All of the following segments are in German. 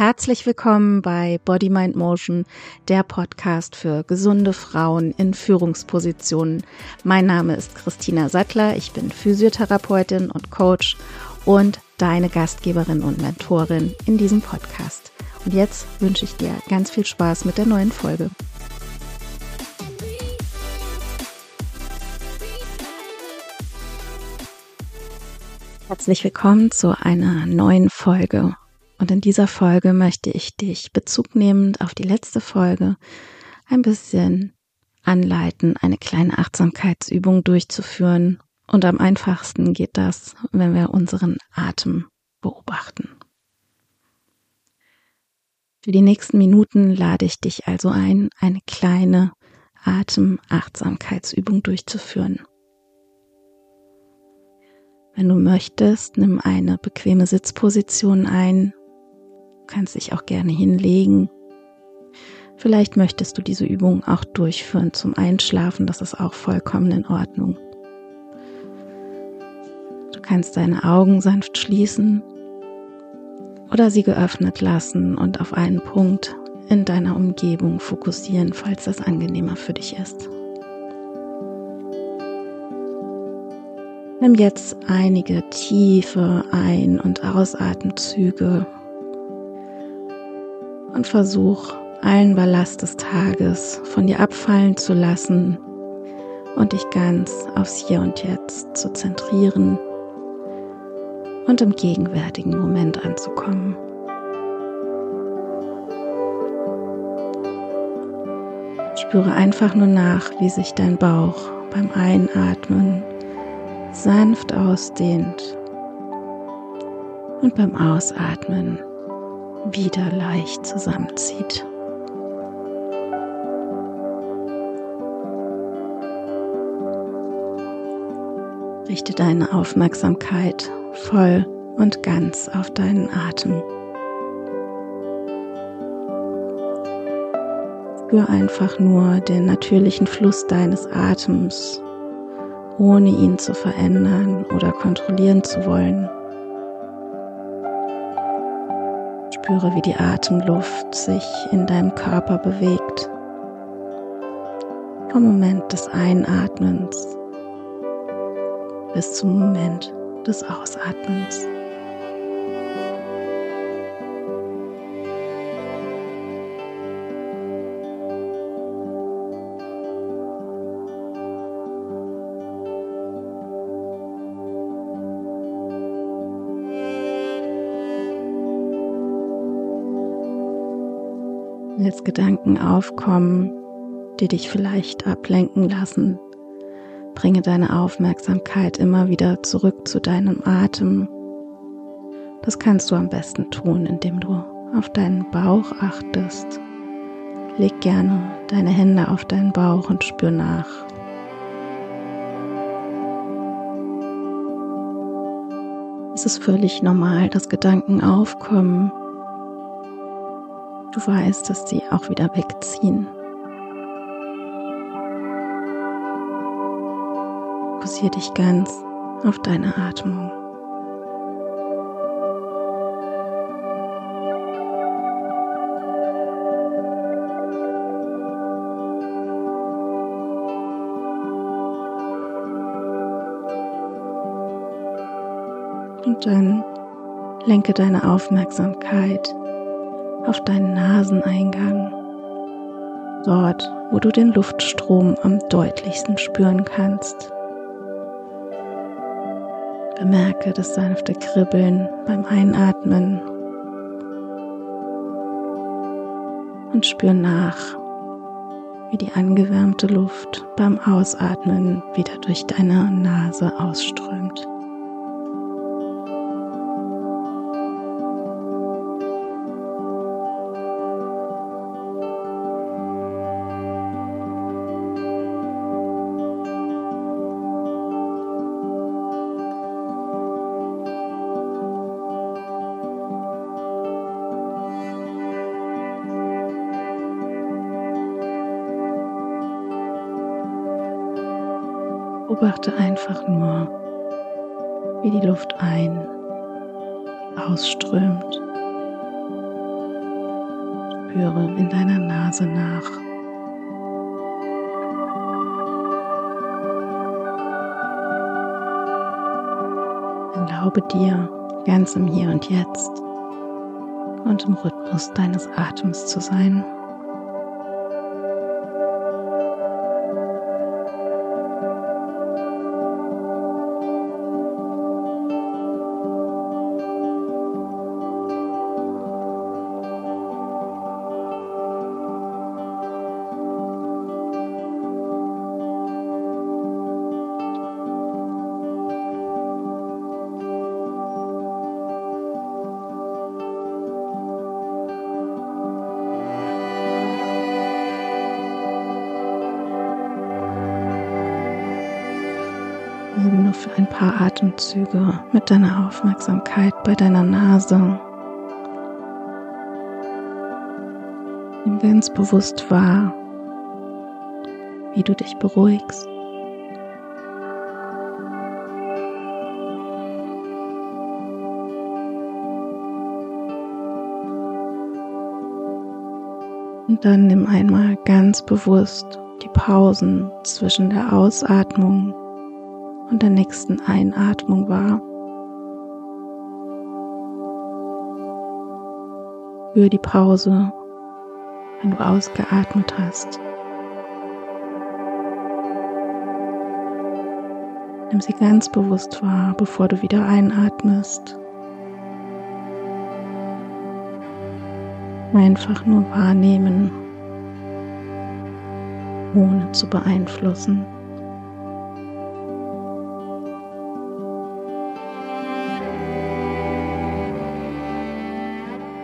herzlich willkommen bei Body Mind Motion, der Podcast für gesunde Frauen in Führungspositionen. Mein Name ist Christina Sattler, ich bin Physiotherapeutin und Coach und deine Gastgeberin und Mentorin in diesem Podcast. Und jetzt wünsche ich dir ganz viel Spaß mit der neuen Folge. Herzlich willkommen zu einer neuen Folge. Und in dieser Folge möchte ich dich bezugnehmend auf die letzte Folge ein bisschen anleiten, eine kleine Achtsamkeitsübung durchzuführen. Und am einfachsten geht das, wenn wir unseren Atem beobachten. Für die nächsten Minuten lade ich dich also ein, eine kleine Atemachtsamkeitsübung durchzuführen. Wenn du möchtest, nimm eine bequeme Sitzposition ein. Kannst dich auch gerne hinlegen. Vielleicht möchtest du diese Übung auch durchführen zum Einschlafen. Das ist auch vollkommen in Ordnung. Du kannst deine Augen sanft schließen oder sie geöffnet lassen und auf einen Punkt in deiner Umgebung fokussieren, falls das angenehmer für dich ist. Nimm jetzt einige tiefe Ein- und Ausatemzüge und versuch allen Ballast des Tages von dir abfallen zu lassen und dich ganz aufs Hier und Jetzt zu zentrieren und im gegenwärtigen Moment anzukommen. Spüre einfach nur nach, wie sich dein Bauch beim Einatmen sanft ausdehnt und beim Ausatmen wieder leicht zusammenzieht. Richte deine Aufmerksamkeit voll und ganz auf deinen Atem. Spür einfach nur den natürlichen Fluss deines Atems ohne ihn zu verändern oder kontrollieren zu wollen. Spüre, wie die Atemluft sich in deinem Körper bewegt. Vom Moment des Einatmens bis zum Moment des Ausatmens. Als Gedanken aufkommen, die dich vielleicht ablenken lassen, bringe deine Aufmerksamkeit immer wieder zurück zu deinem Atem. Das kannst du am besten tun, indem du auf deinen Bauch achtest. Leg gerne deine Hände auf deinen Bauch und spür nach. Es ist völlig normal, dass Gedanken aufkommen Du weißt, dass sie auch wieder wegziehen. Fokussiere dich ganz auf deine Atmung. Und dann lenke deine Aufmerksamkeit auf deinen Naseneingang, dort, wo du den Luftstrom am deutlichsten spüren kannst. Bemerke das sanfte Kribbeln beim Einatmen und spür nach, wie die angewärmte Luft beim Ausatmen wieder durch deine Nase ausströmt. Beobachte einfach nur, wie die Luft ein, ausströmt Spüre in deiner Nase nach. Erlaube dir, ganz im Hier und Jetzt und im Rhythmus deines Atems zu sein. Bleibe nur für ein paar Atemzüge mit deiner Aufmerksamkeit bei deiner Nase. Nimm ganz bewusst wahr, wie du dich beruhigst. Und dann nimm einmal ganz bewusst die Pausen zwischen der Ausatmung und der nächsten Einatmung wahr. Für die Pause, wenn du ausgeatmet hast. Nimm sie ganz bewusst wahr, bevor du wieder einatmest. Einfach nur wahrnehmen, ohne zu beeinflussen.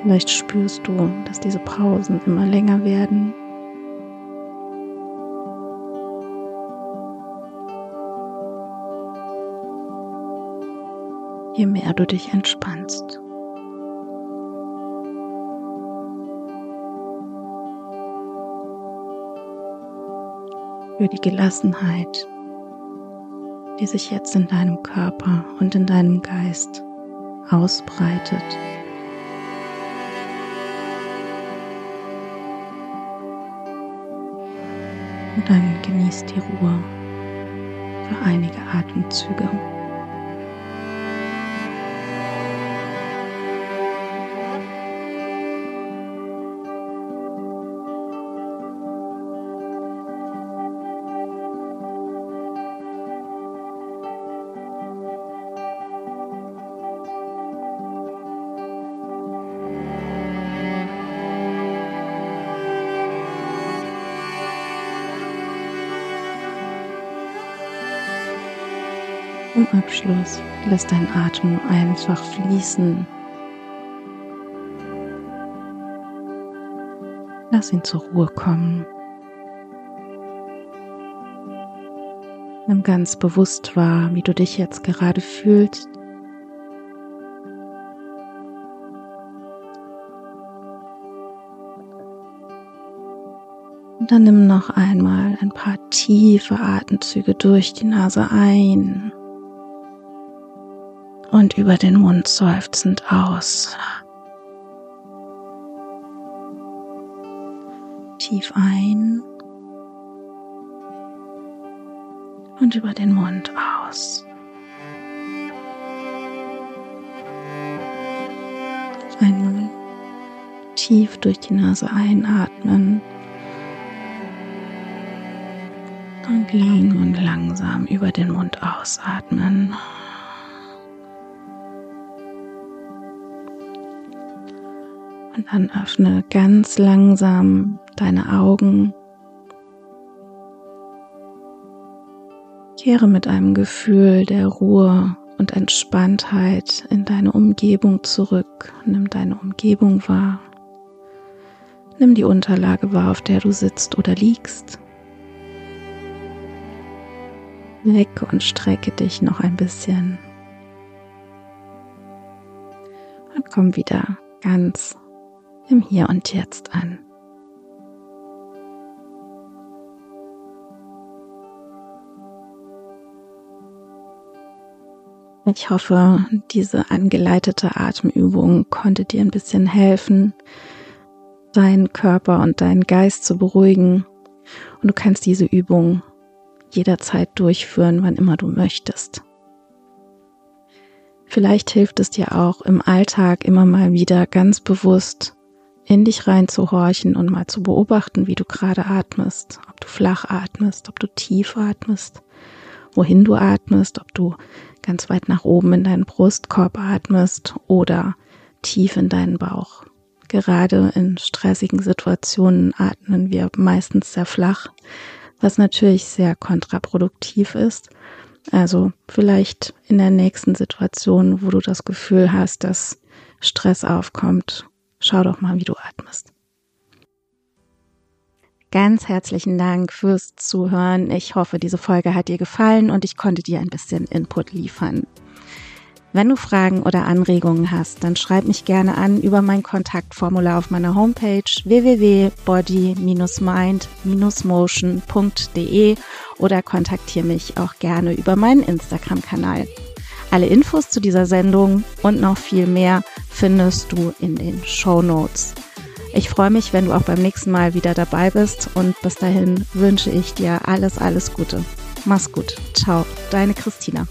Vielleicht spürst du, dass diese Pausen immer länger werden. Je mehr du dich entspannst. Für die Gelassenheit, die sich jetzt in deinem Körper und in deinem Geist ausbreitet. Dann genießt die Ruhe für einige Atemzüge. Zum Abschluss lässt dein Atem einfach fließen. Lass ihn zur Ruhe kommen. Nimm ganz bewusst wahr, wie du dich jetzt gerade fühlst. Und dann nimm noch einmal ein paar tiefe Atemzüge durch die Nase ein und über den Mund seufzend aus. Tief ein und über den Mund aus. Einmal tief durch die Nase einatmen und lang und langsam über den Mund ausatmen. Und dann öffne ganz langsam deine Augen. Kehre mit einem Gefühl der Ruhe und Entspanntheit in deine Umgebung zurück. Nimm deine Umgebung wahr. Nimm die Unterlage wahr, auf der du sitzt oder liegst. Lecke und strecke dich noch ein bisschen. Und komm wieder ganz im Hier und Jetzt an. Ich hoffe, diese angeleitete Atemübung konnte dir ein bisschen helfen, deinen Körper und deinen Geist zu beruhigen. Und du kannst diese Übung jederzeit durchführen, wann immer du möchtest. Vielleicht hilft es dir auch im Alltag immer mal wieder ganz bewusst in dich reinzuhorchen und mal zu beobachten, wie du gerade atmest, ob du flach atmest, ob du tief atmest, wohin du atmest, ob du ganz weit nach oben in deinen Brustkorb atmest oder tief in deinen Bauch. Gerade in stressigen Situationen atmen wir meistens sehr flach, was natürlich sehr kontraproduktiv ist. Also vielleicht in der nächsten Situation, wo du das Gefühl hast, dass Stress aufkommt, schau doch mal, wie du atmest. Ganz herzlichen Dank fürs Zuhören. Ich hoffe, diese Folge hat dir gefallen und ich konnte dir ein bisschen Input liefern. Wenn du Fragen oder Anregungen hast, dann schreib mich gerne an über mein Kontaktformular auf meiner Homepage www.body-mind-motion.de oder kontaktiere mich auch gerne über meinen Instagram-Kanal. Alle Infos zu dieser Sendung und noch viel mehr findest du in den Show Notes. Ich freue mich, wenn du auch beim nächsten Mal wieder dabei bist und bis dahin wünsche ich dir alles, alles Gute. Mach's gut. Ciao, deine Christina.